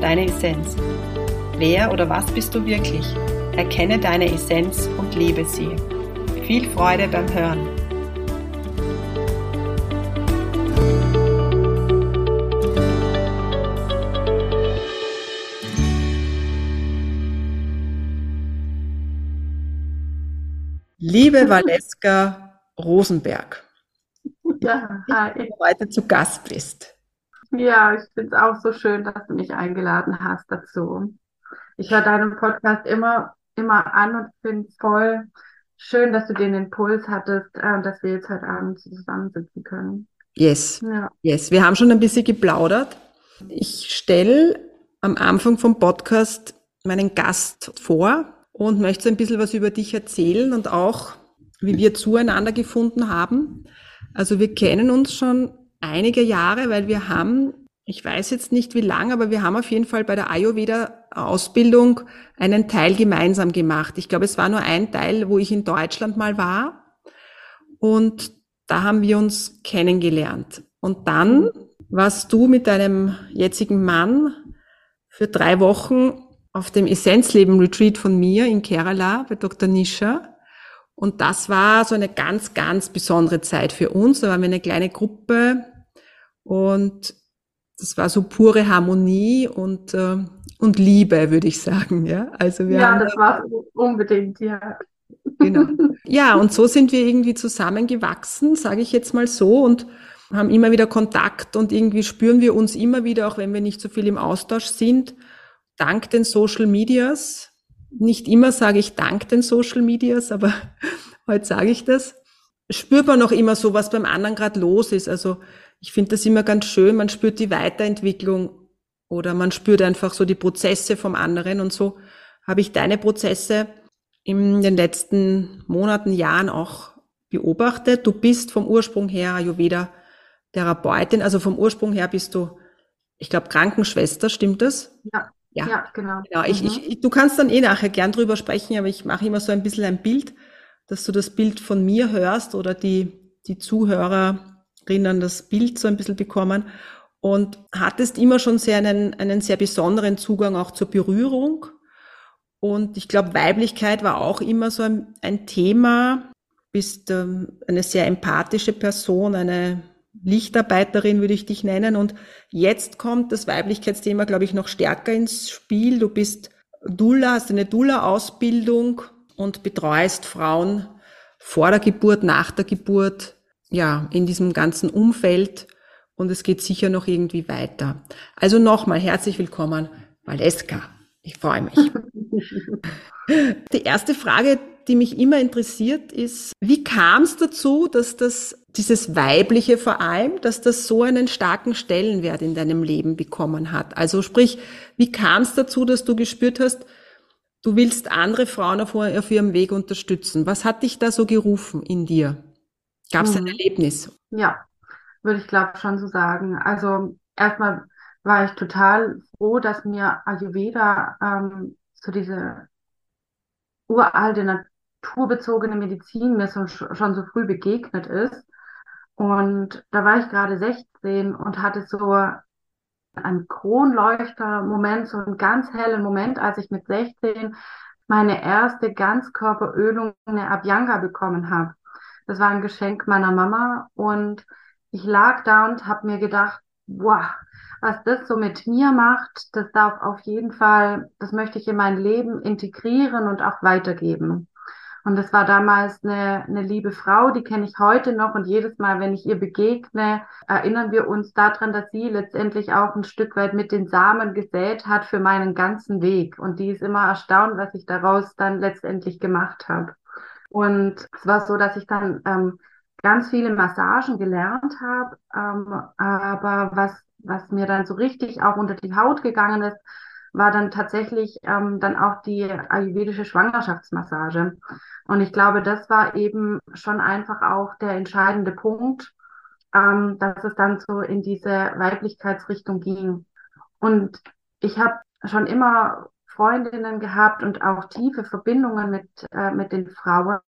deine Essenz. Wer oder was bist du wirklich? Erkenne deine Essenz und lebe sie. Viel Freude beim Hören. Liebe Valeska Rosenberg, ja, hi. du heute zu Gast bist. Ja, ich finde es auch so schön, dass du mich eingeladen hast dazu. Ich höre deinen Podcast immer, immer an und finde es voll schön, dass du den Impuls hattest, äh, dass wir jetzt heute Abend zusammensitzen können. Yes. Ja. Yes. Wir haben schon ein bisschen geplaudert. Ich stelle am Anfang vom Podcast meinen Gast vor und möchte ein bisschen was über dich erzählen und auch, wie wir zueinander gefunden haben. Also wir kennen uns schon einige Jahre, weil wir haben, ich weiß jetzt nicht wie lange, aber wir haben auf jeden Fall bei der Ayurveda-Ausbildung einen Teil gemeinsam gemacht. Ich glaube, es war nur ein Teil, wo ich in Deutschland mal war. Und da haben wir uns kennengelernt. Und dann warst du mit deinem jetzigen Mann für drei Wochen auf dem Essenzleben-Retreat von mir in Kerala bei Dr. Nisha. Und das war so eine ganz, ganz besondere Zeit für uns. Da waren wir eine kleine Gruppe und das war so pure Harmonie und, äh, und Liebe, würde ich sagen. Ja, also wir ja das war unbedingt, ja. Genau. Ja, und so sind wir irgendwie zusammengewachsen, sage ich jetzt mal so, und haben immer wieder Kontakt und irgendwie spüren wir uns immer wieder, auch wenn wir nicht so viel im Austausch sind, dank den Social Medias, nicht immer sage ich dank den Social Medias, aber heute sage ich das. Spürt man auch immer so, was beim anderen gerade los ist. Also ich finde das immer ganz schön. Man spürt die Weiterentwicklung oder man spürt einfach so die Prozesse vom anderen und so habe ich deine Prozesse in den letzten Monaten, Jahren auch beobachtet. Du bist vom Ursprung her Ayurveda Therapeutin, also vom Ursprung her bist du, ich glaube, Krankenschwester, stimmt das? Ja. Ja, ja genau. genau. Ich, mhm. ich, du kannst dann eh nachher gern drüber sprechen, aber ich mache immer so ein bisschen ein Bild, dass du das Bild von mir hörst oder die, die Zuhörerinnen das Bild so ein bisschen bekommen. Und hattest immer schon sehr einen, einen sehr besonderen Zugang auch zur Berührung. Und ich glaube, Weiblichkeit war auch immer so ein, ein Thema. Bist ähm, eine sehr empathische Person, eine Lichtarbeiterin würde ich dich nennen. Und jetzt kommt das Weiblichkeitsthema, glaube ich, noch stärker ins Spiel. Du bist Dula, hast eine Dula-Ausbildung und betreust Frauen vor der Geburt, nach der Geburt, ja, in diesem ganzen Umfeld. Und es geht sicher noch irgendwie weiter. Also nochmal herzlich willkommen, Valeska. Ich freue mich. Die erste Frage, die mich immer interessiert, ist, wie kam es dazu, dass das dieses Weibliche vor allem, dass das so einen starken Stellenwert in deinem Leben bekommen hat. Also sprich, wie kam es dazu, dass du gespürt hast, du willst andere Frauen auf, auf, ihrem Weg unterstützen? Was hat dich da so gerufen in dir? Gab es hm. ein Erlebnis? Ja, würde ich glaube schon so sagen. Also erstmal war ich total froh, dass mir Ayurveda ähm, so diese uralte naturbezogene Medizin mir so, schon so früh begegnet ist und da war ich gerade 16 und hatte so einen Kronleuchter-Moment, so einen ganz hellen Moment, als ich mit 16 meine erste Ganzkörperölung, eine Abhyanga bekommen habe. Das war ein Geschenk meiner Mama und ich lag da und habe mir gedacht, wow, was das so mit mir macht, das darf auf jeden Fall, das möchte ich in mein Leben integrieren und auch weitergeben. Und das war damals eine, eine liebe Frau, die kenne ich heute noch. Und jedes Mal, wenn ich ihr begegne, erinnern wir uns daran, dass sie letztendlich auch ein Stück weit mit den Samen gesät hat für meinen ganzen Weg. Und die ist immer erstaunt, was ich daraus dann letztendlich gemacht habe. Und es war so, dass ich dann ähm, ganz viele Massagen gelernt habe. Ähm, aber was was mir dann so richtig auch unter die Haut gegangen ist, war dann tatsächlich ähm, dann auch die ayurvedische Schwangerschaftsmassage. Und ich glaube, das war eben schon einfach auch der entscheidende Punkt, ähm, dass es dann so in diese Weiblichkeitsrichtung ging. Und ich habe schon immer Freundinnen gehabt und auch tiefe Verbindungen mit, äh, mit den Frauen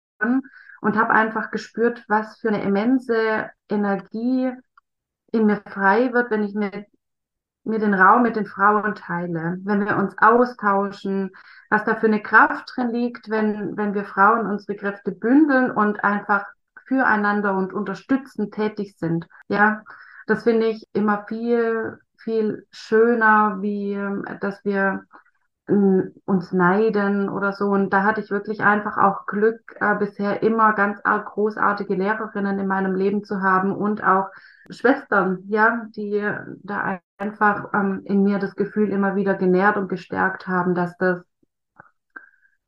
und habe einfach gespürt, was für eine immense Energie in mir frei wird, wenn ich mir, mir den Raum mit den Frauen teile, wenn wir uns austauschen, was da für eine Kraft drin liegt, wenn, wenn wir Frauen unsere Kräfte bündeln und einfach füreinander und unterstützend tätig sind. Ja, das finde ich immer viel, viel schöner, wie dass wir uns neiden oder so. Und da hatte ich wirklich einfach auch Glück, äh, bisher immer ganz großartige Lehrerinnen in meinem Leben zu haben und auch Schwestern, ja, die da einfach ähm, in mir das Gefühl immer wieder genährt und gestärkt haben, dass das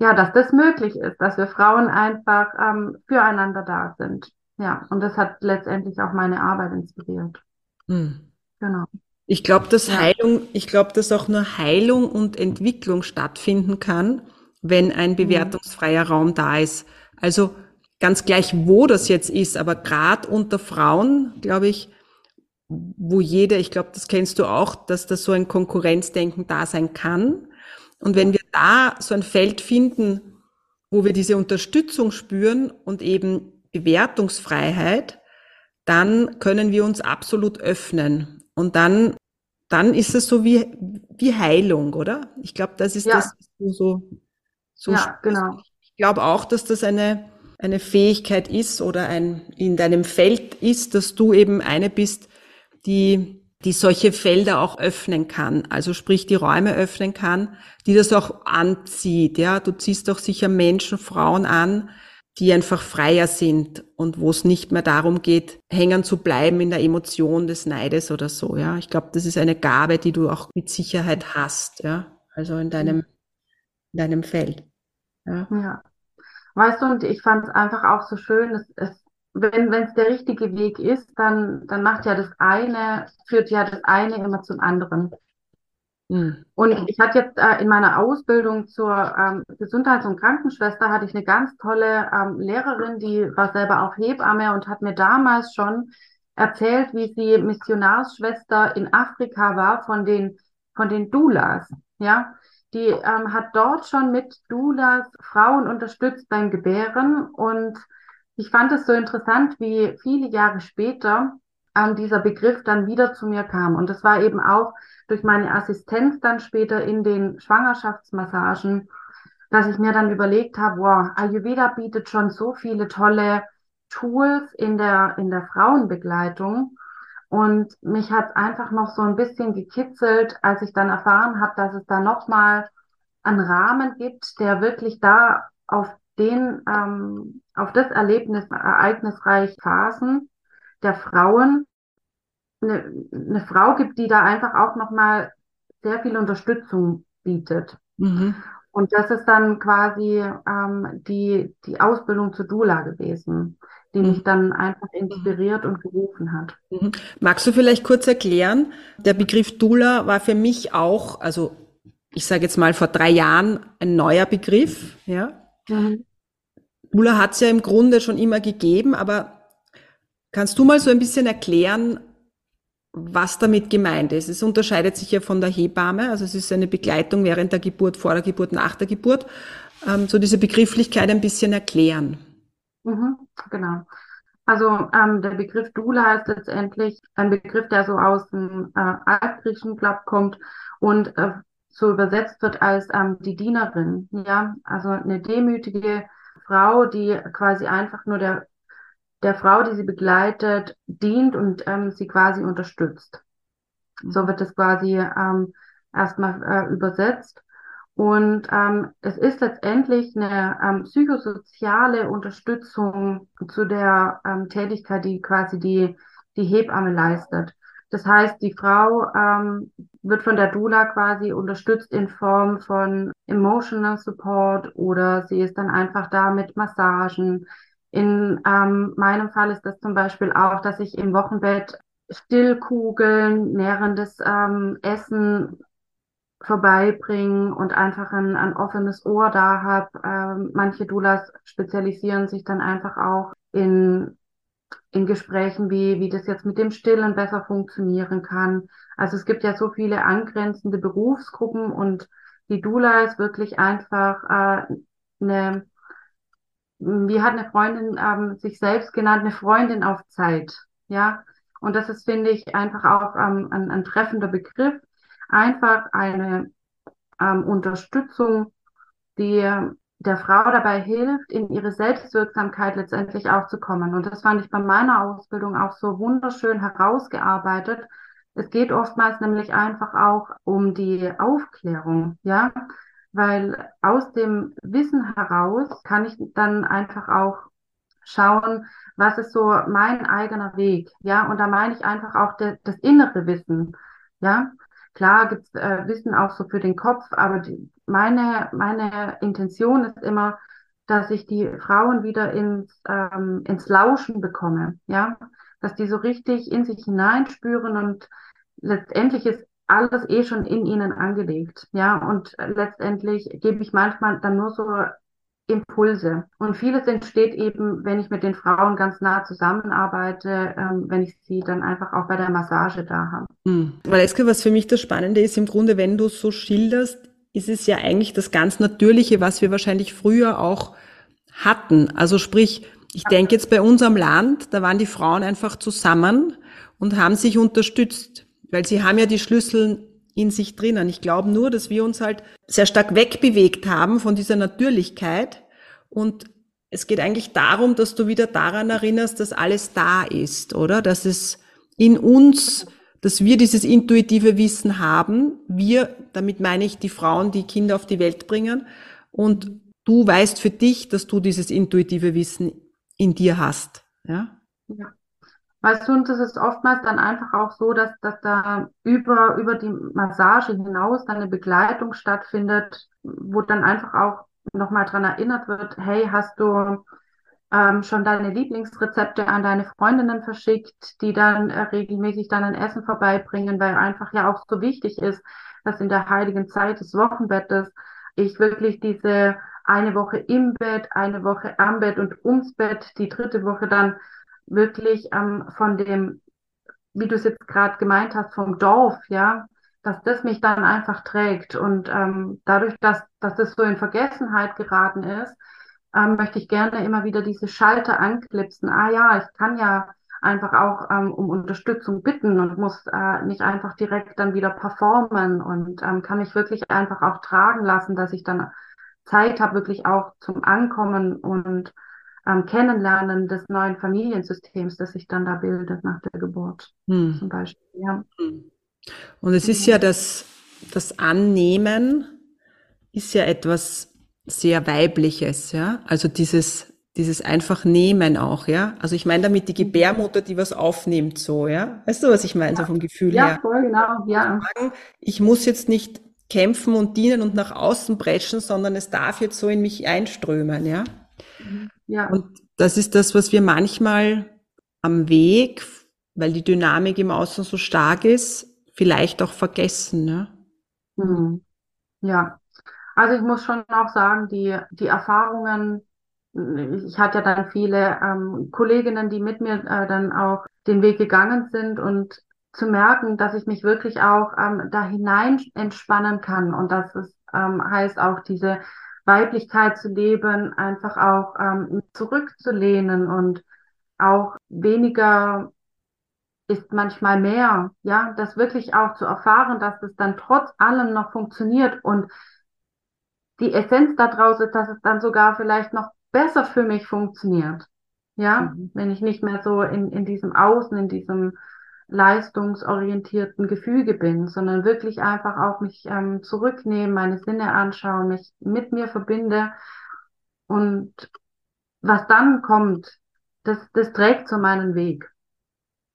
ja, dass das möglich ist, dass wir Frauen einfach ähm, füreinander da sind. Ja, und das hat letztendlich auch meine Arbeit inspiriert. Mhm. Genau. Ich glaube, dass. Heilung, ich glaube, dass auch nur Heilung und Entwicklung stattfinden kann, wenn ein mhm. bewertungsfreier Raum da ist. Also ganz gleich, wo das jetzt ist, aber gerade unter Frauen, glaube ich, wo jeder, ich glaube, das kennst du auch, dass da so ein Konkurrenzdenken da sein kann. Und wenn wir da so ein Feld finden, wo wir diese Unterstützung spüren und eben Bewertungsfreiheit, dann können wir uns absolut öffnen. Und dann dann ist es so wie, wie Heilung, oder? Ich glaube, das ist ja. das, was du so, so Ja, genau. Ich glaube auch, dass das eine, eine Fähigkeit ist oder ein, in deinem Feld ist, dass du eben eine bist, die, die solche Felder auch öffnen kann. Also sprich, die Räume öffnen kann, die das auch anzieht. Ja, du ziehst auch sicher Menschen, Frauen an, die einfach freier sind und wo es nicht mehr darum geht, hängen zu bleiben in der Emotion des Neides oder so, ja. Ich glaube, das ist eine Gabe, die du auch mit Sicherheit hast, ja. Also in deinem, in deinem Feld. Ja. ja. Weißt du, und ich fand es einfach auch so schön, es, es, wenn es der richtige Weg ist, dann, dann macht ja das eine, führt ja das eine immer zum anderen. Mhm. Und ich hatte jetzt äh, in meiner Ausbildung zur ähm, Gesundheits- und Krankenschwester hatte ich eine ganz tolle ähm, Lehrerin, die war selber auch Hebamme und hat mir damals schon erzählt, wie sie Missionarsschwester in Afrika war von den von den Doulas, ja. Die ähm, hat dort schon mit Doulas Frauen unterstützt beim Gebären und ich fand es so interessant, wie viele Jahre später ähm, dieser Begriff dann wieder zu mir kam. Und das war eben auch durch meine Assistenz dann später in den Schwangerschaftsmassagen, dass ich mir dann überlegt habe, wow, Ayurveda bietet schon so viele tolle Tools in der, in der Frauenbegleitung. Und mich hat einfach noch so ein bisschen gekitzelt, als ich dann erfahren habe, dass es da nochmal einen Rahmen gibt, der wirklich da auf den, ähm, auf das Erlebnis, ereignisreich Phasen der Frauen eine, eine Frau gibt, die da einfach auch nochmal sehr viel Unterstützung bietet. Mhm. Und das ist dann quasi ähm, die, die Ausbildung zur Dula gewesen, die mich mhm. dann einfach inspiriert und gerufen hat. Mhm. Magst du vielleicht kurz erklären, der Begriff Dula war für mich auch, also ich sage jetzt mal vor drei Jahren ein neuer Begriff, ja. Mhm. Dula hat es ja im Grunde schon immer gegeben, aber Kannst du mal so ein bisschen erklären, was damit gemeint ist? Es unterscheidet sich ja von der Hebamme, also es ist eine Begleitung während der Geburt, vor der Geburt, nach der Geburt. Ähm, so diese Begrifflichkeit ein bisschen erklären. Mhm, genau. Also ähm, der Begriff Dula ist letztendlich ein Begriff, der so aus dem äh, Altgriechischen glaub, kommt und äh, so übersetzt wird als ähm, die Dienerin. Ja, also eine demütige Frau, die quasi einfach nur der der Frau, die sie begleitet, dient und ähm, sie quasi unterstützt. So mhm. wird es quasi ähm, erstmal äh, übersetzt. Und ähm, es ist letztendlich eine ähm, psychosoziale Unterstützung zu der ähm, Tätigkeit, die quasi die, die Hebamme leistet. Das heißt, die Frau ähm, wird von der Dula quasi unterstützt in Form von Emotional Support oder sie ist dann einfach da mit Massagen, in ähm, meinem Fall ist das zum Beispiel auch, dass ich im Wochenbett Stillkugeln, nährendes ähm, Essen vorbeibringen und einfach ein, ein offenes Ohr da habe. Ähm, manche Doulas spezialisieren sich dann einfach auch in, in Gesprächen, wie, wie das jetzt mit dem Stillen besser funktionieren kann. Also es gibt ja so viele angrenzende Berufsgruppen und die Dula ist wirklich einfach äh, eine, wie hat eine Freundin ähm, sich selbst genannt, eine Freundin auf Zeit. Ja, und das ist, finde ich, einfach auch ähm, ein, ein treffender Begriff. Einfach eine ähm, Unterstützung, die der Frau dabei hilft, in ihre Selbstwirksamkeit letztendlich auch zu kommen. Und das fand ich bei meiner Ausbildung auch so wunderschön herausgearbeitet. Es geht oftmals nämlich einfach auch um die Aufklärung, ja, weil aus dem Wissen heraus kann ich dann einfach auch schauen, was ist so mein eigener Weg, ja, und da meine ich einfach auch de, das innere Wissen, ja. Klar gibt's äh, Wissen auch so für den Kopf, aber die, meine, meine Intention ist immer, dass ich die Frauen wieder ins, ähm, ins Lauschen bekomme, ja, dass die so richtig in sich hineinspüren und letztendlich ist alles eh schon in ihnen angelegt, ja, und letztendlich gebe ich manchmal dann nur so Impulse. Und vieles entsteht eben, wenn ich mit den Frauen ganz nah zusammenarbeite, ähm, wenn ich sie dann einfach auch bei der Massage da habe. Mhm. Valeska, was für mich das Spannende ist, im Grunde, wenn du so schilderst, ist es ja eigentlich das ganz Natürliche, was wir wahrscheinlich früher auch hatten. Also sprich, ich denke jetzt bei unserem Land, da waren die Frauen einfach zusammen und haben sich unterstützt, weil sie haben ja die Schlüssel in sich drinnen. Ich glaube nur, dass wir uns halt sehr stark wegbewegt haben von dieser Natürlichkeit und es geht eigentlich darum, dass du wieder daran erinnerst, dass alles da ist, oder? Dass es in uns, dass wir dieses intuitive Wissen haben. Wir, damit meine ich die Frauen, die Kinder auf die Welt bringen. Und du weißt für dich, dass du dieses intuitive Wissen in dir hast. Ja? ja. Weißt du, und das ist oftmals dann einfach auch so, dass, dass da über, über die Massage hinaus dann eine Begleitung stattfindet, wo dann einfach auch nochmal dran erinnert wird, hey, hast du ähm, schon deine Lieblingsrezepte an deine Freundinnen verschickt, die dann äh, regelmäßig dann ein Essen vorbeibringen, weil einfach ja auch so wichtig ist, dass in der heiligen Zeit des Wochenbettes ich wirklich diese eine Woche im Bett, eine Woche am Bett und ums Bett, die dritte Woche dann wirklich ähm, von dem, wie du es jetzt gerade gemeint hast, vom Dorf, ja, dass das mich dann einfach trägt. Und ähm, dadurch, dass, dass das so in Vergessenheit geraten ist, ähm, möchte ich gerne immer wieder diese Schalter anklipsen. Ah ja, ich kann ja einfach auch ähm, um Unterstützung bitten und muss äh, nicht einfach direkt dann wieder performen und ähm, kann mich wirklich einfach auch tragen lassen, dass ich dann Zeit habe, wirklich auch zum Ankommen und ähm, Kennenlernen des neuen Familiensystems, das sich dann da bildet nach der Geburt hm. zum Beispiel. Ja. Hm. Und es ist ja das, das Annehmen ist ja etwas sehr Weibliches, ja. Also dieses, dieses einfach Nehmen auch, ja. Also ich meine damit die Gebärmutter, die was aufnimmt, so, ja. Weißt du, was ich meine, ja. so vom Gefühl ja, her? Ja, voll, genau, ja. Ich muss jetzt nicht kämpfen und dienen und nach außen bretschen, sondern es darf jetzt so in mich einströmen, ja. Mhm. Ja. Und das ist das, was wir manchmal am Weg, weil die Dynamik im Außen so stark ist, vielleicht auch vergessen. Ne? Mhm. Ja, also ich muss schon auch sagen, die, die Erfahrungen, ich hatte ja dann viele ähm, Kolleginnen, die mit mir äh, dann auch den Weg gegangen sind und zu merken, dass ich mich wirklich auch ähm, da hinein entspannen kann und dass es ähm, heißt auch diese Weiblichkeit zu leben, einfach auch ähm, zurückzulehnen und auch weniger ist manchmal mehr, ja, das wirklich auch zu erfahren, dass es dann trotz allem noch funktioniert und die Essenz daraus ist, dass es dann sogar vielleicht noch besser für mich funktioniert, ja, mhm. wenn ich nicht mehr so in, in diesem Außen, in diesem leistungsorientierten Gefüge bin, sondern wirklich einfach auch mich ähm, zurücknehmen, meine Sinne anschauen, mich mit mir verbinde und was dann kommt, das, das trägt so meinen Weg.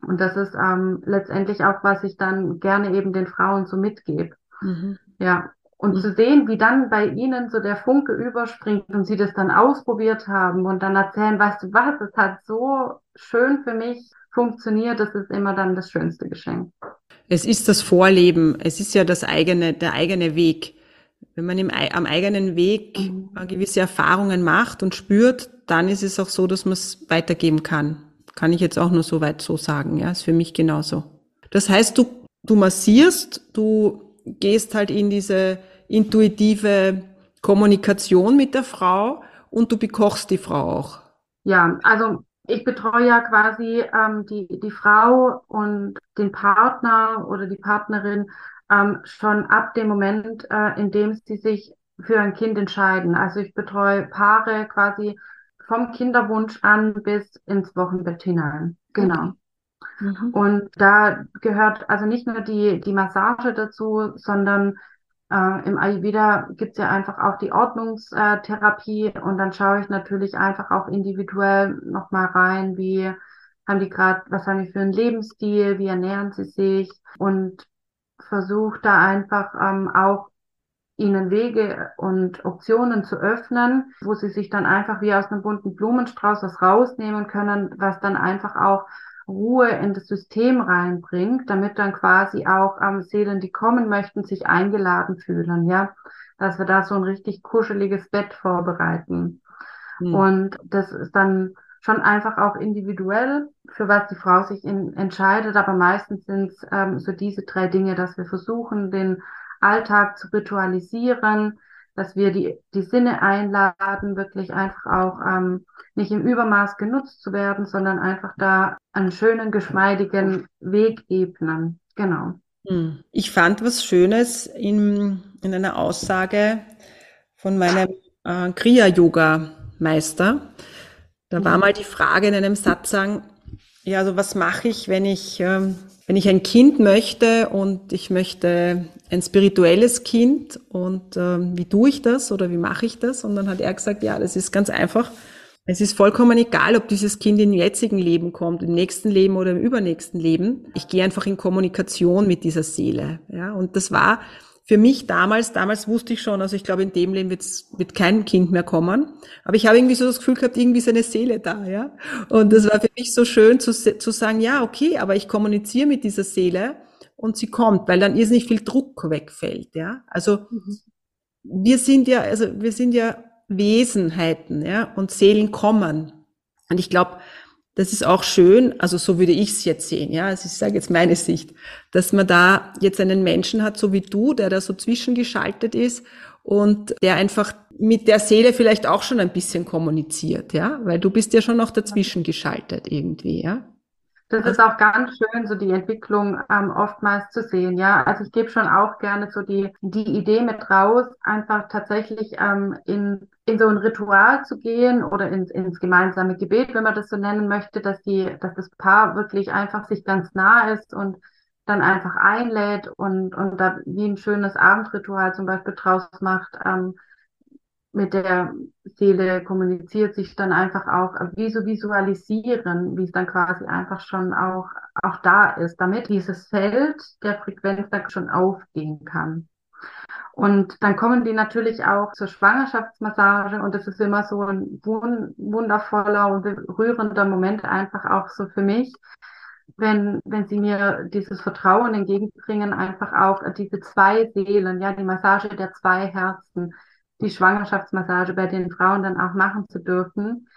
Und das ist ähm, letztendlich auch, was ich dann gerne eben den Frauen so mitgebe. Mhm. Ja. Und mhm. zu sehen, wie dann bei ihnen so der Funke überspringt und sie das dann ausprobiert haben und dann erzählen, weißt du was, es hat so schön für mich funktioniert, das ist immer dann das schönste Geschenk. Es ist das Vorleben, es ist ja das eigene, der eigene Weg. Wenn man im, am eigenen Weg mhm. gewisse Erfahrungen macht und spürt, dann ist es auch so, dass man es weitergeben kann. Kann ich jetzt auch nur so weit so sagen, ja, ist für mich genauso. Das heißt, du, du massierst, du gehst halt in diese intuitive Kommunikation mit der Frau und du bekochst die Frau auch. Ja, also ich betreue ja quasi ähm, die, die Frau und den Partner oder die Partnerin ähm, schon ab dem Moment, äh, in dem sie sich für ein Kind entscheiden. Also ich betreue Paare quasi vom Kinderwunsch an bis ins Wochenbett hinein. Genau. Mhm. Und da gehört also nicht nur die, die Massage dazu, sondern äh, im Ayurveda gibt es ja einfach auch die Ordnungstherapie und dann schaue ich natürlich einfach auch individuell nochmal rein, wie haben die gerade, was haben die für einen Lebensstil, wie ernähren sie sich und versuche da einfach ähm, auch ihnen Wege und Optionen zu öffnen, wo sie sich dann einfach wie aus einem bunten Blumenstrauß was rausnehmen können, was dann einfach auch Ruhe in das System reinbringt, damit dann quasi auch ähm, Seelen, die kommen möchten, sich eingeladen fühlen, ja, dass wir da so ein richtig kuscheliges Bett vorbereiten. Mhm. Und das ist dann schon einfach auch individuell, für was die Frau sich in, entscheidet, aber meistens sind es ähm, so diese drei Dinge, dass wir versuchen, den Alltag zu ritualisieren, dass wir die, die Sinne einladen, wirklich einfach auch ähm, nicht im Übermaß genutzt zu werden, sondern einfach da einen schönen, geschmeidigen Weg ebnen. Genau. Hm. Ich fand was Schönes in, in einer Aussage von meinem äh, Kriya-Yoga-Meister. Da war mhm. mal die Frage in einem Satz sagen, ja, also was mache ich, wenn ich, ähm, wenn ich ein Kind möchte und ich möchte ein spirituelles Kind und ähm, wie tue ich das oder wie mache ich das? Und dann hat er gesagt, ja, das ist ganz einfach. Es ist vollkommen egal, ob dieses Kind im jetzigen Leben kommt, im nächsten Leben oder im übernächsten Leben. Ich gehe einfach in Kommunikation mit dieser Seele. Ja, und das war für mich damals, damals wusste ich schon, also ich glaube, in dem Leben wird's, wird kein Kind mehr kommen. Aber ich habe irgendwie so das Gefühl gehabt, irgendwie ist eine Seele da, ja. Und das war für mich so schön zu, zu sagen, ja, okay, aber ich kommuniziere mit dieser Seele und sie kommt, weil dann irrsinnig viel Druck wegfällt, ja. Also, mhm. wir sind ja, also wir sind ja Wesenheiten, ja, und Seelen kommen. Und ich glaube, das ist auch schön, also so würde ich es jetzt sehen, ja, also ich sage jetzt meine Sicht, dass man da jetzt einen Menschen hat, so wie du, der da so zwischengeschaltet ist und der einfach mit der Seele vielleicht auch schon ein bisschen kommuniziert, ja, weil du bist ja schon noch dazwischen geschaltet irgendwie, ja. Das ist auch ganz schön, so die Entwicklung ähm, oftmals zu sehen. Ja, also ich gebe schon auch gerne so die, die Idee mit raus, einfach tatsächlich ähm, in, in so ein Ritual zu gehen oder ins, ins gemeinsame Gebet, wenn man das so nennen möchte, dass die, dass das Paar wirklich einfach sich ganz nah ist und dann einfach einlädt und, und da wie ein schönes Abendritual zum Beispiel draus macht, ähm, mit der Seele kommuniziert, sich dann einfach auch wie so visualisieren, wie es dann quasi einfach schon auch, auch da ist, damit dieses Feld der Frequenz dann schon aufgehen kann. Und dann kommen die natürlich auch zur Schwangerschaftsmassage und das ist immer so ein wundervoller und berührender Moment einfach auch so für mich, wenn, wenn sie mir dieses Vertrauen entgegenbringen, einfach auch diese zwei Seelen, ja, die Massage der zwei Herzen, die Schwangerschaftsmassage bei den Frauen dann auch machen zu dürfen.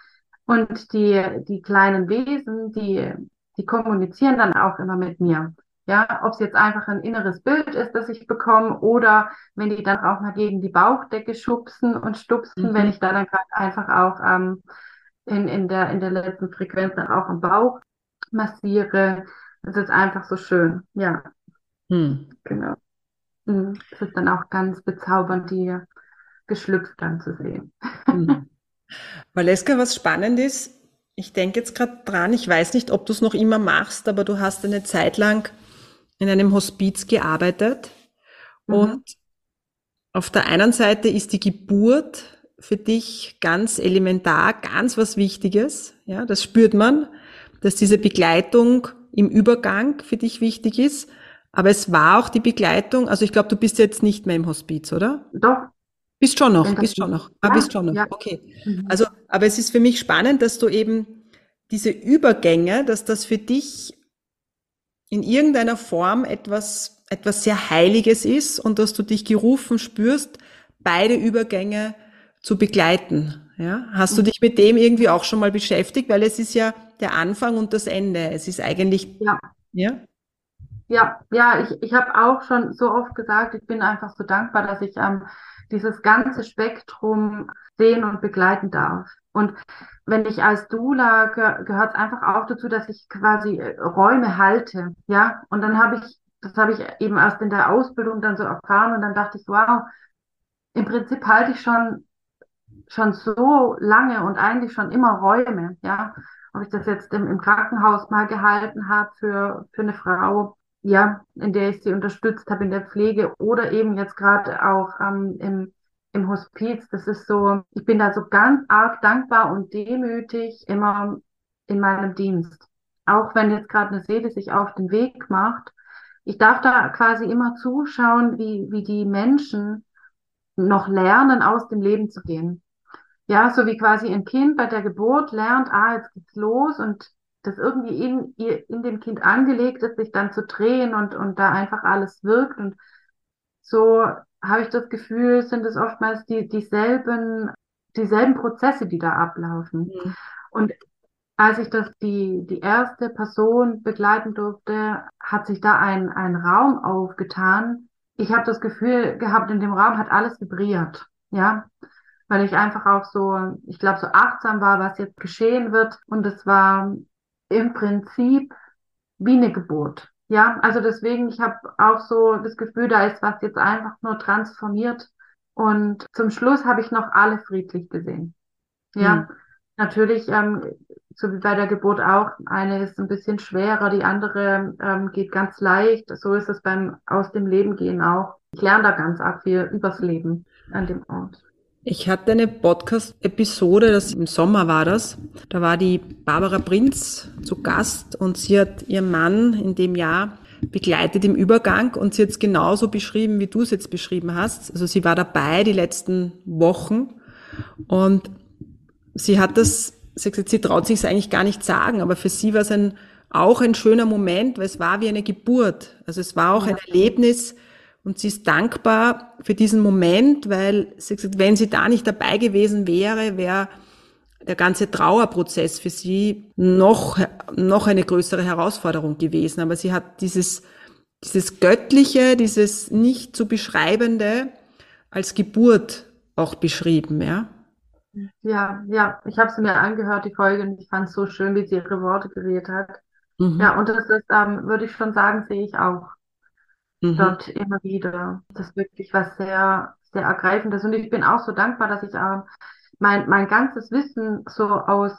Und die, die kleinen Wesen, die, die kommunizieren dann auch immer mit mir. Ja, ob es jetzt einfach ein inneres Bild ist, das ich bekomme, oder wenn die dann auch mal gegen die Bauchdecke schubsen und stupsen, mhm. wenn ich da dann gerade einfach auch ähm, in, in, der, in der letzten Frequenz dann auch am Bauch massiere. Das ist einfach so schön. Ja. Mhm. Genau. Mhm. Das ist dann auch ganz bezaubernd, die geschlüpft dann zu sehen. Mhm. Valeska, was spannend ist, ich denke jetzt gerade dran, ich weiß nicht, ob du es noch immer machst, aber du hast eine Zeit lang in einem Hospiz gearbeitet mhm. und auf der einen Seite ist die Geburt für dich ganz elementar, ganz was Wichtiges. Ja, das spürt man, dass diese Begleitung im Übergang für dich wichtig ist. Aber es war auch die Begleitung, also ich glaube, du bist jetzt nicht mehr im Hospiz, oder? Doch, bist schon noch, bist schon noch. Ah, bist schon noch. Ja. Okay. Mhm. Also, aber es ist für mich spannend, dass du eben diese Übergänge, dass das für dich in irgendeiner Form etwas, etwas sehr Heiliges ist und dass du dich gerufen spürst, beide Übergänge zu begleiten. Ja? Hast du mhm. dich mit dem irgendwie auch schon mal beschäftigt? Weil es ist ja der Anfang und das Ende. Es ist eigentlich. Ja. Ja, ja, ja ich, ich habe auch schon so oft gesagt, ich bin einfach so dankbar, dass ich ähm, dieses ganze Spektrum sehen und begleiten darf. Und wenn ich als Dula ge gehört es einfach auch dazu, dass ich quasi äh, Räume halte, ja. Und dann habe ich, das habe ich eben erst in der Ausbildung dann so erfahren und dann dachte ich, wow, im Prinzip halte ich schon schon so lange und eigentlich schon immer Räume, ja. Ob ich das jetzt im, im Krankenhaus mal gehalten habe für, für eine Frau, ja, in der ich sie unterstützt habe in der Pflege oder eben jetzt gerade auch ähm, im, im Hospiz. Das ist so, ich bin da so ganz arg dankbar und demütig immer in meinem Dienst. Auch wenn jetzt gerade eine Seele sich auf den Weg macht. Ich darf da quasi immer zuschauen, wie, wie die Menschen noch lernen, aus dem Leben zu gehen. Ja, so wie quasi ein Kind bei der Geburt lernt, ah, jetzt geht's los und das irgendwie in, in dem Kind angelegt ist, sich dann zu drehen und, und da einfach alles wirkt. Und so habe ich das Gefühl, sind es oftmals die, dieselben, dieselben Prozesse, die da ablaufen. Mhm. Und als ich das die, die erste Person begleiten durfte, hat sich da ein, ein Raum aufgetan. Ich habe das Gefühl gehabt, in dem Raum hat alles vibriert. Ja, weil ich einfach auch so, ich glaube, so achtsam war, was jetzt geschehen wird. Und es war im Prinzip wie eine Geburt. Ja, also deswegen, ich habe auch so das Gefühl, da ist was jetzt einfach nur transformiert. Und zum Schluss habe ich noch alle friedlich gesehen. Ja, mhm. natürlich, ähm, so wie bei der Geburt auch, eine ist ein bisschen schwerer, die andere ähm, geht ganz leicht. So ist es beim Aus dem Leben gehen auch. Ich lerne da ganz arg viel übers Leben an dem Ort. Ich hatte eine Podcast-Episode, das im Sommer war das. Da war die Barbara Prinz zu Gast und sie hat ihren Mann in dem Jahr begleitet im Übergang und sie hat es genauso beschrieben, wie du es jetzt beschrieben hast. Also sie war dabei die letzten Wochen und sie hat das, sie gesagt, sie traut sich es eigentlich gar nicht sagen, aber für sie war es ein, auch ein schöner Moment, weil es war wie eine Geburt. Also es war auch ein Erlebnis, und sie ist dankbar für diesen Moment, weil sie gesagt, wenn sie da nicht dabei gewesen wäre, wäre der ganze Trauerprozess für sie noch, noch eine größere Herausforderung gewesen. Aber sie hat dieses, dieses Göttliche, dieses nicht zu beschreibende als Geburt auch beschrieben, ja. Ja, ja, ich habe sie mir angehört, die Folge, und ich fand es so schön, wie sie ihre Worte gewählt hat. Mhm. Ja, und das ist, ähm, würde ich schon sagen, sehe ich auch mhm. dort immer wieder. Das ist wirklich was sehr, sehr Ergreifendes. Und ich bin auch so dankbar, dass ich ähm, mein, mein ganzes Wissen so aus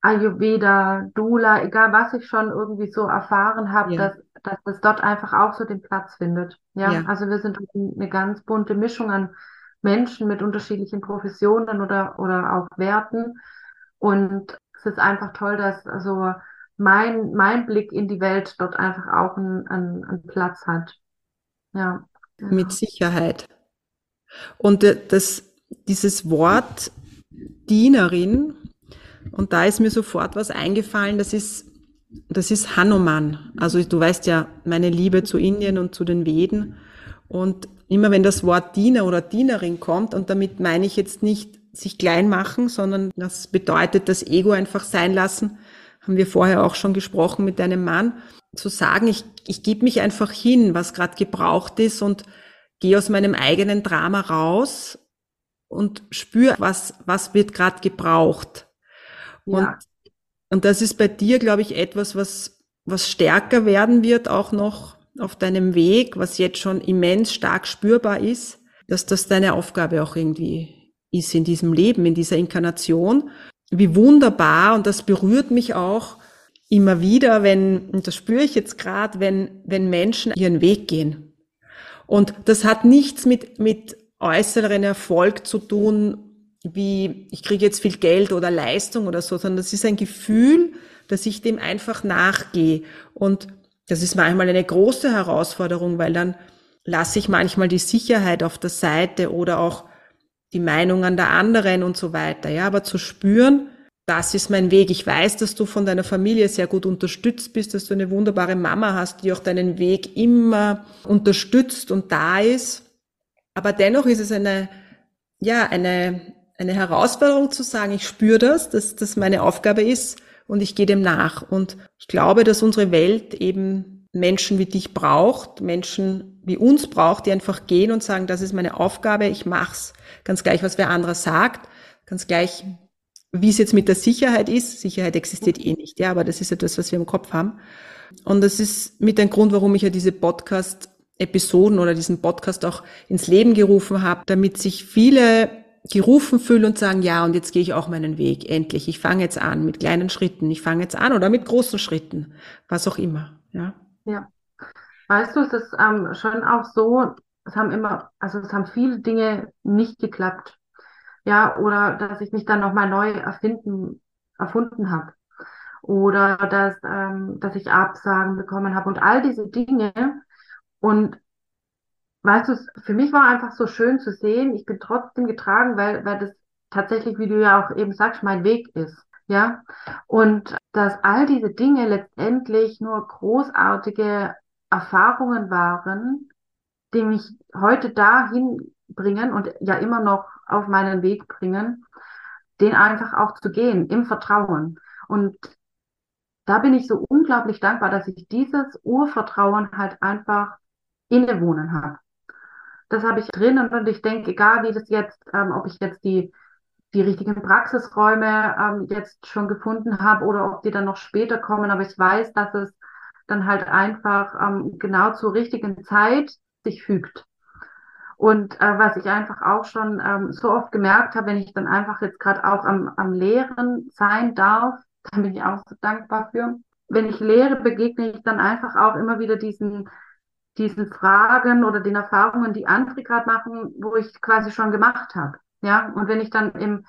Ayurveda, Dula, egal was ich schon irgendwie so erfahren habe, ja. dass, dass das dort einfach auch so den Platz findet. Ja, ja. also wir sind eine ganz bunte Mischung an Menschen mit unterschiedlichen Professionen oder, oder auch Werten. Und es ist einfach toll, dass also mein, mein Blick in die Welt dort einfach auch einen, einen, einen Platz hat. Ja. Genau. Mit Sicherheit. Und das, dieses Wort Dienerin, und da ist mir sofort was eingefallen, das ist, das ist Hanuman. Also du weißt ja, meine Liebe zu Indien und zu den Veden. Und immer wenn das Wort Diener oder Dienerin kommt, und damit meine ich jetzt nicht sich klein machen, sondern das bedeutet das Ego einfach sein lassen, haben wir vorher auch schon gesprochen mit deinem Mann, zu sagen, ich, ich gebe mich einfach hin, was gerade gebraucht ist und gehe aus meinem eigenen Drama raus und spüre, was, was wird gerade gebraucht. Ja. Und, und das ist bei dir, glaube ich, etwas, was, was stärker werden wird, auch noch auf deinem Weg, was jetzt schon immens stark spürbar ist, dass das deine Aufgabe auch irgendwie ist in diesem Leben, in dieser Inkarnation. Wie wunderbar, und das berührt mich auch, immer wieder, wenn, und das spüre ich jetzt gerade, wenn, wenn Menschen ihren Weg gehen. Und das hat nichts mit, mit äußeren Erfolg zu tun, wie ich kriege jetzt viel Geld oder Leistung oder so, sondern das ist ein Gefühl, dass ich dem einfach nachgehe. Und das ist manchmal eine große Herausforderung, weil dann lasse ich manchmal die Sicherheit auf der Seite oder auch die Meinungen der anderen und so weiter. Ja, aber zu spüren, das ist mein Weg. Ich weiß, dass du von deiner Familie sehr gut unterstützt bist, dass du eine wunderbare Mama hast, die auch deinen Weg immer unterstützt und da ist. Aber dennoch ist es eine, ja, eine, eine Herausforderung zu sagen, ich spüre das, dass das meine Aufgabe ist und ich gehe dem nach. Und ich glaube, dass unsere Welt eben Menschen wie dich braucht, Menschen wie uns braucht, die einfach gehen und sagen, das ist meine Aufgabe, ich mach's. Ganz gleich, was wer anderer sagt, ganz gleich, wie es jetzt mit der Sicherheit ist. Sicherheit existiert eh nicht, ja, aber das ist etwas, was wir im Kopf haben. Und das ist mit ein Grund, warum ich ja diese Podcast-Episoden oder diesen Podcast auch ins Leben gerufen habe, damit sich viele gerufen fühlen und sagen, ja, und jetzt gehe ich auch meinen Weg, endlich. Ich fange jetzt an mit kleinen Schritten, ich fange jetzt an oder mit großen Schritten, was auch immer, ja. Ja. Weißt du, es ist ähm, schon auch so, es haben immer, also es haben viele Dinge nicht geklappt ja, oder dass ich mich dann nochmal neu erfinden, erfunden habe. Oder dass, ähm, dass ich Absagen bekommen habe und all diese Dinge. Und weißt du, für mich war einfach so schön zu sehen, ich bin trotzdem getragen, weil, weil das tatsächlich, wie du ja auch eben sagst, mein Weg ist. Ja, und dass all diese Dinge letztendlich nur großartige Erfahrungen waren, die mich heute dahin bringen und ja immer noch auf meinen Weg bringen, den einfach auch zu gehen, im Vertrauen. Und da bin ich so unglaublich dankbar, dass ich dieses Urvertrauen halt einfach innewohnen habe. Das habe ich drinnen und ich denke, egal wie das jetzt, ähm, ob ich jetzt die, die richtigen Praxisräume ähm, jetzt schon gefunden habe oder ob die dann noch später kommen, aber ich weiß, dass es dann halt einfach ähm, genau zur richtigen Zeit sich fügt. Und äh, was ich einfach auch schon ähm, so oft gemerkt habe, wenn ich dann einfach jetzt gerade auch am, am Lehren sein darf, da bin ich auch so dankbar für. Wenn ich lehre, begegne ich dann einfach auch immer wieder diesen, diesen Fragen oder den Erfahrungen, die andere gerade machen, wo ich quasi schon gemacht habe. Ja, und wenn ich dann im,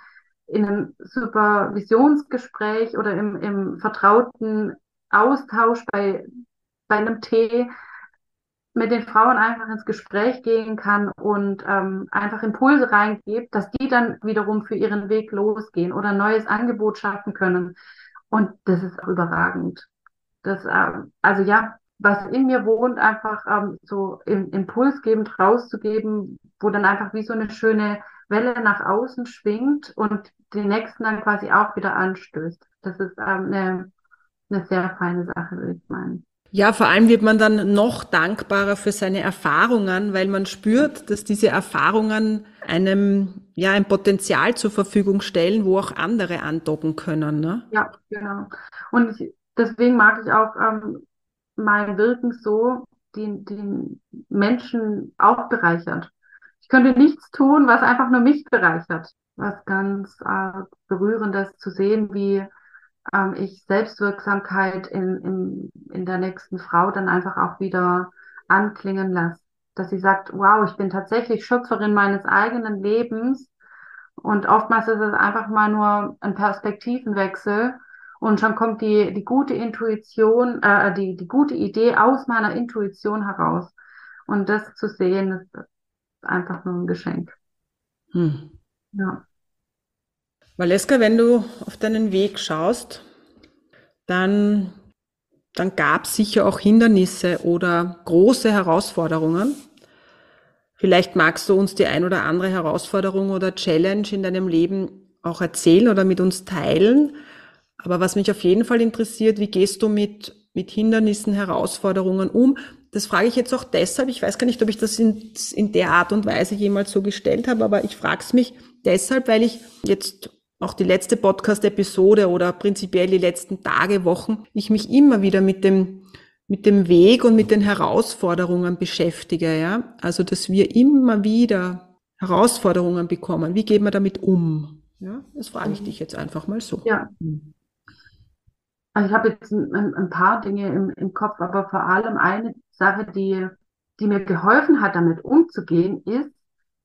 in einem Supervisionsgespräch oder im, im vertrauten Austausch bei, bei einem Tee mit den Frauen einfach ins Gespräch gehen kann und ähm, einfach Impulse reingibt, dass die dann wiederum für ihren Weg losgehen oder ein neues Angebot schaffen können. Und das ist auch überragend. Das, ähm, also ja, was in mir wohnt, einfach ähm, so im, impulsgebend rauszugeben, wo dann einfach wie so eine schöne Welle nach außen schwingt und die nächsten dann quasi auch wieder anstößt. Das ist ähm, eine, eine sehr feine Sache, würde ich meinen. Ja, vor allem wird man dann noch dankbarer für seine Erfahrungen, weil man spürt, dass diese Erfahrungen einem ja ein Potenzial zur Verfügung stellen, wo auch andere andocken können. Ne? Ja, genau. Und ich, deswegen mag ich auch ähm, mein Wirken so, die, die Menschen auch bereichert. Ich könnte nichts tun, was einfach nur mich bereichert. Was ganz äh, berührendes zu sehen, wie ähm, ich Selbstwirksamkeit in, in, in der nächsten Frau dann einfach auch wieder anklingen lasse. Dass sie sagt, wow, ich bin tatsächlich Schöpferin meines eigenen Lebens. Und oftmals ist es einfach mal nur ein Perspektivenwechsel. Und schon kommt die, die gute Intuition, äh, die, die gute Idee aus meiner Intuition heraus. Und das zu sehen, ist einfach nur ein Geschenk. Hm. Ja. Valeska, wenn du auf deinen Weg schaust, dann, dann gab es sicher auch Hindernisse oder große Herausforderungen. Vielleicht magst du uns die ein oder andere Herausforderung oder Challenge in deinem Leben auch erzählen oder mit uns teilen. Aber was mich auf jeden Fall interessiert, wie gehst du mit, mit Hindernissen, Herausforderungen um? Das frage ich jetzt auch deshalb. Ich weiß gar nicht, ob ich das in, in der Art und Weise jemals so gestellt habe, aber ich frage es mich deshalb, weil ich jetzt auch die letzte Podcast-Episode oder prinzipiell die letzten Tage, Wochen, ich mich immer wieder mit dem, mit dem Weg und mit den Herausforderungen beschäftige, ja. Also, dass wir immer wieder Herausforderungen bekommen. Wie gehen wir damit um? Ja, das frage ich dich jetzt einfach mal so. Ja. Mhm. Also ich habe jetzt ein, ein paar Dinge im, im, Kopf, aber vor allem eine Sache, die, die mir geholfen hat, damit umzugehen, ist,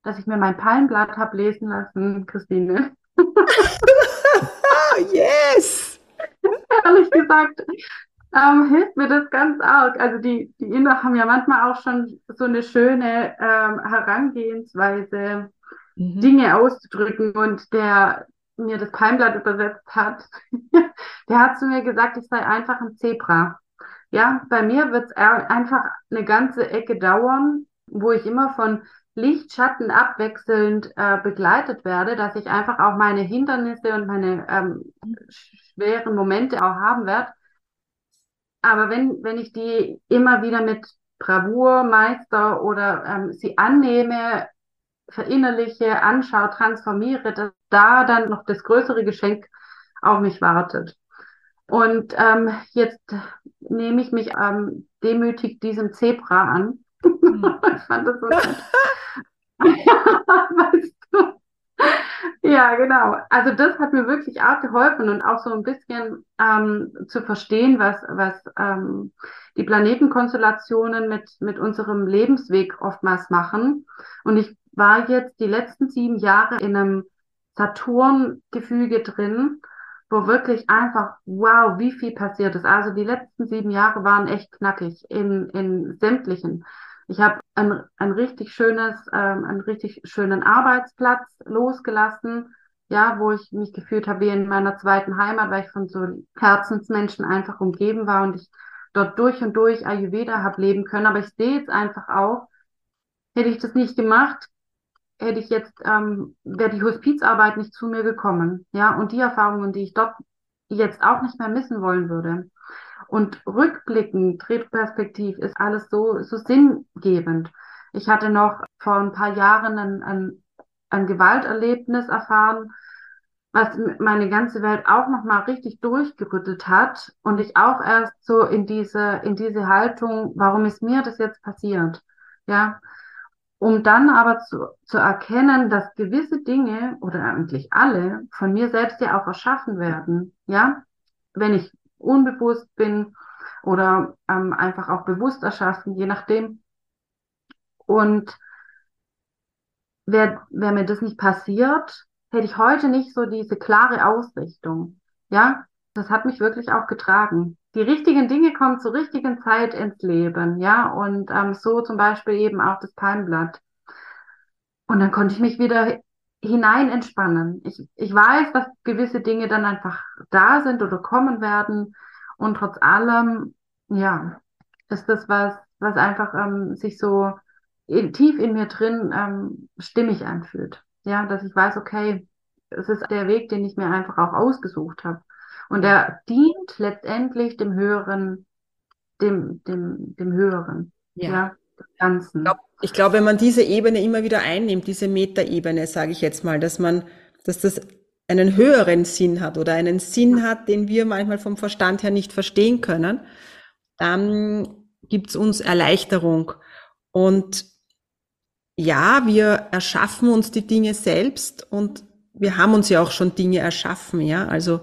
dass ich mir mein Palmblatt habe lesen lassen, Christine. yes! Ehrlich gesagt, ähm, hilft mir das ganz arg. Also die, die Inder haben ja manchmal auch schon so eine schöne ähm, Herangehensweise, mhm. Dinge auszudrücken. Und der, mir das Palmblatt übersetzt hat, der hat zu mir gesagt, ich sei einfach ein Zebra. Ja, bei mir wird es einfach eine ganze Ecke dauern, wo ich immer von Licht, Schatten abwechselnd äh, begleitet werde, dass ich einfach auch meine Hindernisse und meine ähm, schweren Momente auch haben werde. Aber wenn, wenn ich die immer wieder mit Bravour meister oder ähm, sie annehme, verinnerliche, anschaue, transformiere, dass da dann noch das größere Geschenk auf mich wartet. Und ähm, jetzt nehme ich mich ähm, demütig diesem Zebra an. Hm. ich fand das so weißt du? Ja, genau. Also das hat mir wirklich auch geholfen und auch so ein bisschen ähm, zu verstehen, was, was ähm, die Planetenkonstellationen mit, mit unserem Lebensweg oftmals machen. Und ich war jetzt die letzten sieben Jahre in einem Saturn-Gefüge drin, wo wirklich einfach, wow, wie viel passiert ist. Also die letzten sieben Jahre waren echt knackig in, in sämtlichen. Ich habe ein, ein richtig schönes, ähm, einen richtig schönen Arbeitsplatz losgelassen, ja, wo ich mich gefühlt habe wie in meiner zweiten Heimat, weil ich von so Herzensmenschen einfach umgeben war und ich dort durch und durch Ayurveda habe leben können. Aber ich sehe jetzt einfach auch, hätte ich das nicht gemacht, hätte ich jetzt, ähm, wäre die Hospizarbeit nicht zu mir gekommen. Ja, und die Erfahrungen, die ich dort jetzt auch nicht mehr missen wollen würde. Und rückblickend, retrospektiv ist alles so, so sinngebend. Ich hatte noch vor ein paar Jahren ein, ein, ein Gewalterlebnis erfahren, was meine ganze Welt auch nochmal richtig durchgerüttelt hat und ich auch erst so in diese, in diese Haltung, warum ist mir das jetzt passiert? Ja, um dann aber zu, zu erkennen, dass gewisse Dinge oder eigentlich alle von mir selbst ja auch erschaffen werden. Ja, wenn ich unbewusst bin oder ähm, einfach auch bewusst erschaffen, je nachdem. Und wäre wär mir das nicht passiert, hätte ich heute nicht so diese klare Ausrichtung. Ja, das hat mich wirklich auch getragen die richtigen Dinge kommen zur richtigen Zeit ins Leben, ja, und ähm, so zum Beispiel eben auch das Palmblatt. Und dann konnte ich mich wieder hinein entspannen. Ich, ich weiß, dass gewisse Dinge dann einfach da sind oder kommen werden. Und trotz allem, ja, ist das was, was einfach ähm, sich so in, tief in mir drin ähm, stimmig anfühlt. Ja, dass ich weiß, okay, es ist der Weg, den ich mir einfach auch ausgesucht habe. Und er dient letztendlich dem Höheren, dem, dem, dem Höheren, ja, ja Ganzen. Ich glaube, ich glaub, wenn man diese Ebene immer wieder einnimmt, diese Metaebene, sage ich jetzt mal, dass man, dass das einen höheren Sinn hat oder einen Sinn hat, den wir manchmal vom Verstand her nicht verstehen können, dann gibt's uns Erleichterung. Und ja, wir erschaffen uns die Dinge selbst und wir haben uns ja auch schon Dinge erschaffen, ja. Also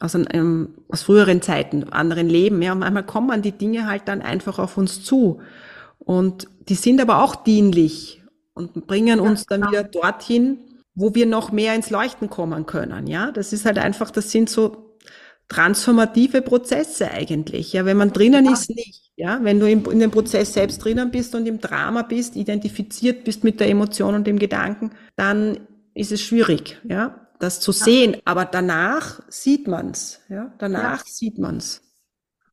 aus, einem, aus früheren Zeiten, anderen Leben. Ja, und manchmal kommen die Dinge halt dann einfach auf uns zu. Und die sind aber auch dienlich und bringen uns dann wieder dorthin, wo wir noch mehr ins Leuchten kommen können. Ja, das ist halt einfach, das sind so transformative Prozesse eigentlich. Ja, wenn man drinnen ja. ist, nicht. Ja, wenn du in, in dem Prozess selbst drinnen bist und im Drama bist, identifiziert bist mit der Emotion und dem Gedanken, dann ist es schwierig. Ja, das zu sehen, aber danach sieht man's, ja, danach ja. sieht man's.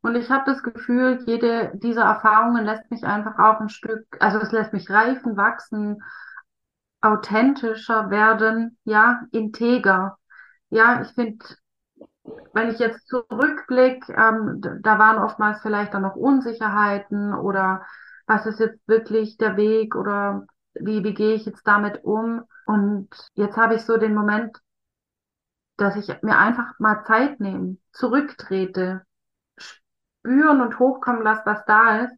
Und ich habe das Gefühl, jede dieser Erfahrungen lässt mich einfach auch ein Stück, also es lässt mich reifen, wachsen, authentischer werden, ja, integer. Ja, ich finde, wenn ich jetzt zurückblicke, ähm, da waren oftmals vielleicht dann noch Unsicherheiten oder was ist jetzt wirklich der Weg oder wie, wie gehe ich jetzt damit um? Und jetzt habe ich so den Moment, dass ich mir einfach mal Zeit nehme, zurücktrete, spüren und hochkommen lasse, was da ist.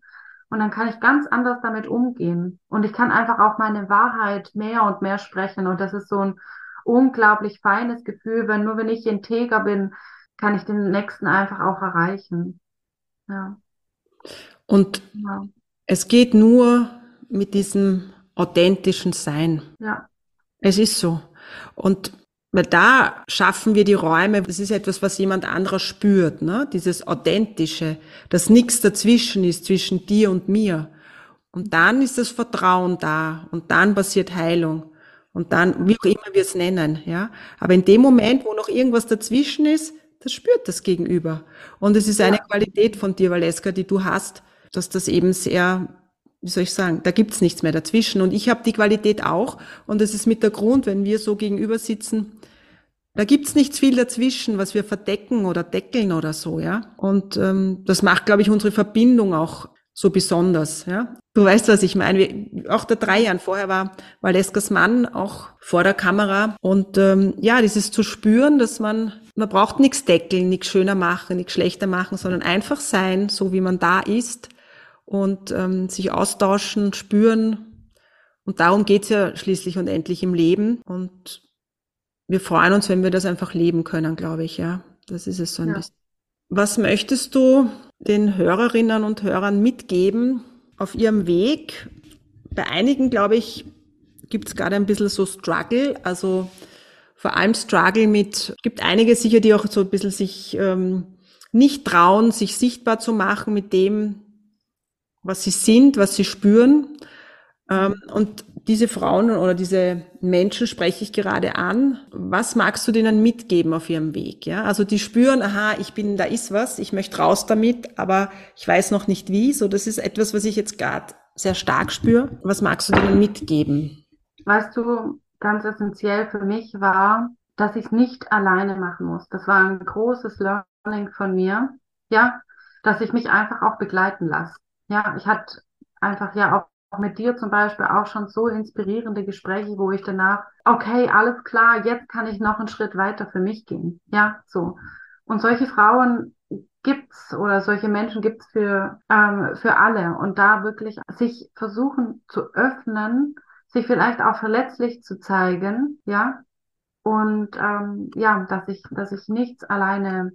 Und dann kann ich ganz anders damit umgehen. Und ich kann einfach auch meine Wahrheit mehr und mehr sprechen. Und das ist so ein unglaublich feines Gefühl, wenn nur wenn ich integer bin, kann ich den nächsten einfach auch erreichen. Ja. Und ja. es geht nur mit diesem authentischen Sein. Ja. Es ist so. Und weil da schaffen wir die Räume, das ist etwas, was jemand anderer spürt, ne? dieses Authentische, dass nichts dazwischen ist, zwischen dir und mir. Und dann ist das Vertrauen da und dann passiert Heilung. Und dann, wie auch immer wir es nennen, ja. Aber in dem Moment, wo noch irgendwas dazwischen ist, das spürt das Gegenüber. Und es ist eine ja. Qualität von dir, Valeska, die du hast, dass das eben sehr, wie soll ich sagen, da gibt's nichts mehr dazwischen. Und ich habe die Qualität auch. Und das ist mit der Grund, wenn wir so gegenüber sitzen, da gibt's nichts viel dazwischen, was wir verdecken oder deckeln oder so, ja. Und ähm, das macht, glaube ich, unsere Verbindung auch so besonders. Ja? Du weißt, was ich meine. Auch der drei Jahren vorher war Valeskas Mann auch vor der Kamera. Und ähm, ja, dieses zu spüren, dass man, man braucht nichts deckeln, nichts schöner machen, nichts schlechter machen, sondern einfach sein, so wie man da ist und ähm, sich austauschen, spüren. Und darum geht's ja schließlich und endlich im Leben. Und wir freuen uns, wenn wir das einfach leben können, glaube ich, ja. Das ist es so ein ja. bisschen. Was möchtest du den Hörerinnen und Hörern mitgeben auf ihrem Weg? Bei einigen, glaube ich, gibt es gerade ein bisschen so Struggle, also vor allem Struggle mit, gibt einige sicher, die auch so ein bisschen sich ähm, nicht trauen, sich sichtbar zu machen mit dem, was sie sind, was sie spüren. Ähm, und diese Frauen oder diese Menschen spreche ich gerade an. Was magst du denen mitgeben auf ihrem Weg? Ja, also die spüren, aha, ich bin, da ist was, ich möchte raus damit, aber ich weiß noch nicht wie. So, das ist etwas, was ich jetzt gerade sehr stark spüre. Was magst du denen mitgeben? Weißt du, ganz essentiell für mich war, dass ich es nicht alleine machen muss. Das war ein großes Learning von mir. Ja, dass ich mich einfach auch begleiten lasse. Ja, ich hatte einfach ja auch mit dir zum Beispiel auch schon so inspirierende Gespräche, wo ich danach, okay, alles klar, jetzt kann ich noch einen Schritt weiter für mich gehen. Ja, so. Und solche Frauen gibt's oder solche Menschen gibt's für, ähm, für alle. Und da wirklich sich versuchen zu öffnen, sich vielleicht auch verletzlich zu zeigen, ja. Und ähm, ja, dass ich, dass ich nichts alleine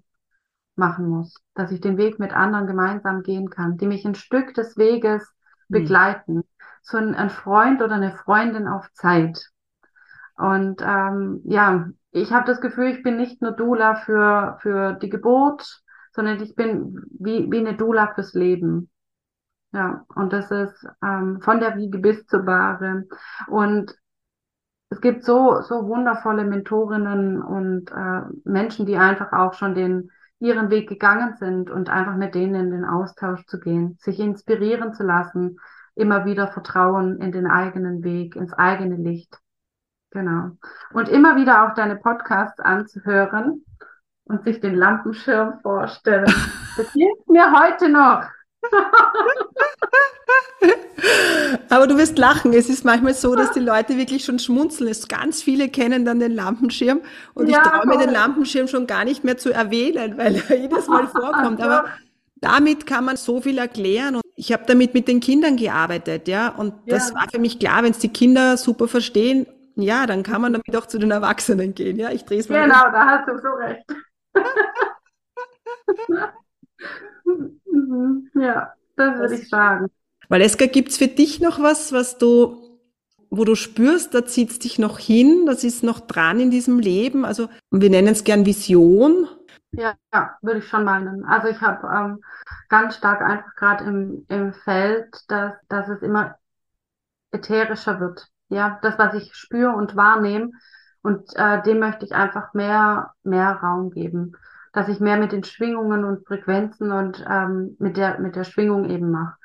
machen muss, dass ich den Weg mit anderen gemeinsam gehen kann, die mich ein Stück des Weges hm. begleiten. Mhm. So ein, ein, Freund oder eine Freundin auf Zeit. Und ähm, ja, ich habe das Gefühl, ich bin nicht nur Dula für, für die Geburt, sondern ich bin wie, wie eine Dula fürs Leben. Ja, und das ist ähm, von der Wiege bis zur Bahre. Und es gibt so, so wundervolle Mentorinnen und äh, Menschen, die einfach auch schon den, ihren Weg gegangen sind und einfach mit denen in den Austausch zu gehen, sich inspirieren zu lassen, immer wieder Vertrauen in den eigenen Weg, ins eigene Licht. Genau. Und immer wieder auch deine Podcasts anzuhören und sich den Lampenschirm vorstellen. Das hilft mir heute noch. Aber du wirst lachen. Es ist manchmal so, dass die Leute wirklich schon schmunzeln. Es ganz viele kennen dann den Lampenschirm und ja, ich traue mir den Lampenschirm schon gar nicht mehr zu erwähnen, weil er jedes Mal vorkommt. Aber damit kann man so viel erklären. Und ich habe damit mit den Kindern gearbeitet, ja. Und ja. das war für mich klar, wenn es die Kinder super verstehen, ja, dann kann man damit auch zu den Erwachsenen gehen. Ja, ich drehe es mal. Genau, da hast du so recht. ja, das würde ich sagen. Valeska, gibt's für dich noch was, was du, wo du spürst, da zieht's dich noch hin, das ist noch dran in diesem Leben? Also, wir nennen es gern Vision. Ja, ja, würde ich schon meinen. Also ich habe ähm, ganz stark einfach gerade im, im Feld, dass, dass es immer ätherischer wird. Ja, das, was ich spüre und wahrnehme. Und äh, dem möchte ich einfach mehr, mehr Raum geben. Dass ich mehr mit den Schwingungen und Frequenzen und ähm, mit der, mit der Schwingung eben mache.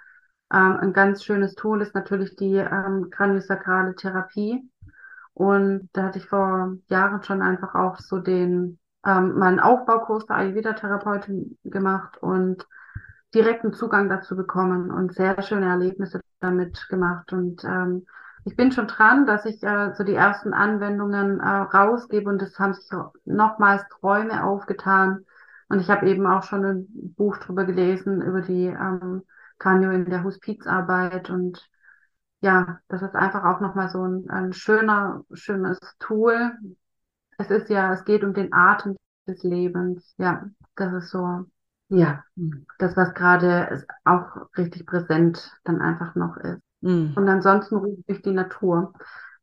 Ähm, ein ganz schönes Tool ist natürlich die ähm, kraniosakrale Therapie. Und da hatte ich vor Jahren schon einfach auch so den, ähm, meinen Aufbaukurs der Ayurveda-Therapeutin gemacht und direkten Zugang dazu bekommen und sehr schöne Erlebnisse damit gemacht. Und ähm, ich bin schon dran, dass ich äh, so die ersten Anwendungen äh, rausgebe und es haben sich nochmals Träume aufgetan. Und ich habe eben auch schon ein Buch drüber gelesen, über die ähm, Kanyo in der Hospizarbeit und ja, das ist einfach auch nochmal so ein, ein schöner, schönes Tool. Es ist ja, es geht um den Atem des Lebens. Ja, das ist so, ja, das, was gerade auch richtig präsent dann einfach noch ist. Mhm. Und ansonsten rufe ich die Natur.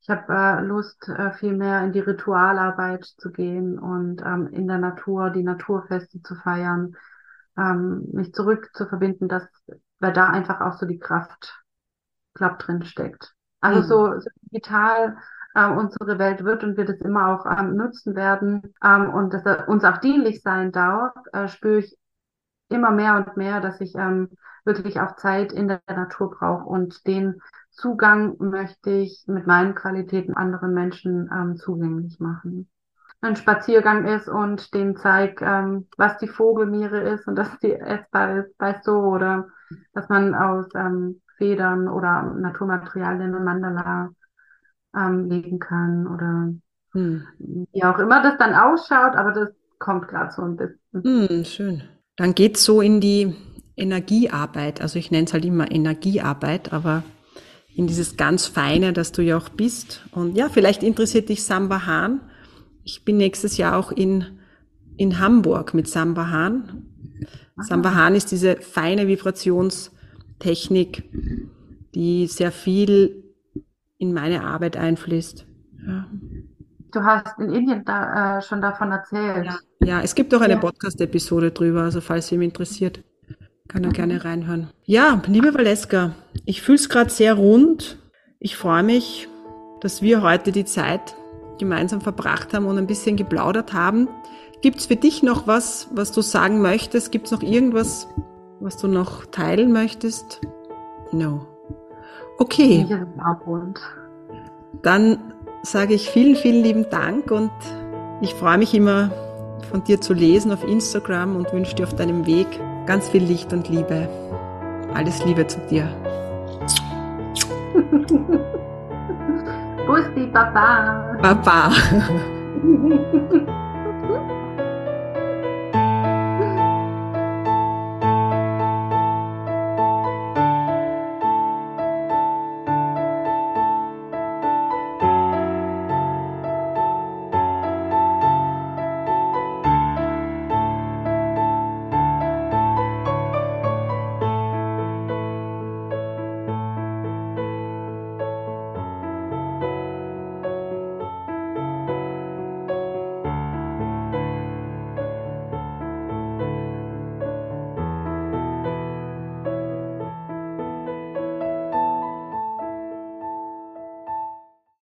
Ich habe äh, Lust, äh, viel mehr in die Ritualarbeit zu gehen und ähm, in der Natur die Naturfeste zu feiern, ähm, mich zurück zu verbinden, dass weil da einfach auch so die Kraft, glaub, drin steckt. Also mhm. so, so, digital äh, unsere Welt wird und wir das immer auch ähm, nutzen werden ähm, und dass er uns auch dienlich sein darf, äh, spüre ich immer mehr und mehr, dass ich ähm, wirklich auch Zeit in der Natur brauche und den Zugang möchte ich mit meinen Qualitäten anderen Menschen ähm, zugänglich machen. Ein Spaziergang ist und denen zeigt, ähm, was die Vogelmiere ist und dass die essbar ist, weißt du, oder dass man aus ähm, Federn oder Naturmaterialien ein Mandala ähm, legen kann oder hm. wie auch immer das dann ausschaut, aber das kommt gerade so ein bisschen. Hm, schön. Dann geht's so in die Energiearbeit. Also ich nenne es halt immer Energiearbeit, aber in dieses ganz Feine, das du ja auch bist. Und ja, vielleicht interessiert dich Samba Hahn. Ich bin nächstes Jahr auch in, in Hamburg mit Samba Hahn. Samba Hahn ist diese feine Vibrationstechnik, die sehr viel in meine Arbeit einfließt. Ja. Du hast in Indien da, äh, schon davon erzählt. Ja, ja es gibt auch eine ja. Podcast-Episode drüber, also falls ihm interessiert, kann er mhm. gerne reinhören. Ja, liebe Valeska, ich fühle es gerade sehr rund. Ich freue mich, dass wir heute die Zeit gemeinsam verbracht haben und ein bisschen geplaudert haben. Gibt es für dich noch was, was du sagen möchtest? Gibt es noch irgendwas, was du noch teilen möchtest? No. Okay. Dann sage ich vielen, vielen lieben Dank und ich freue mich immer von dir zu lesen auf Instagram und wünsche dir auf deinem Weg ganz viel Licht und Liebe. Alles Liebe zu dir. Bussi, Baba. Baba.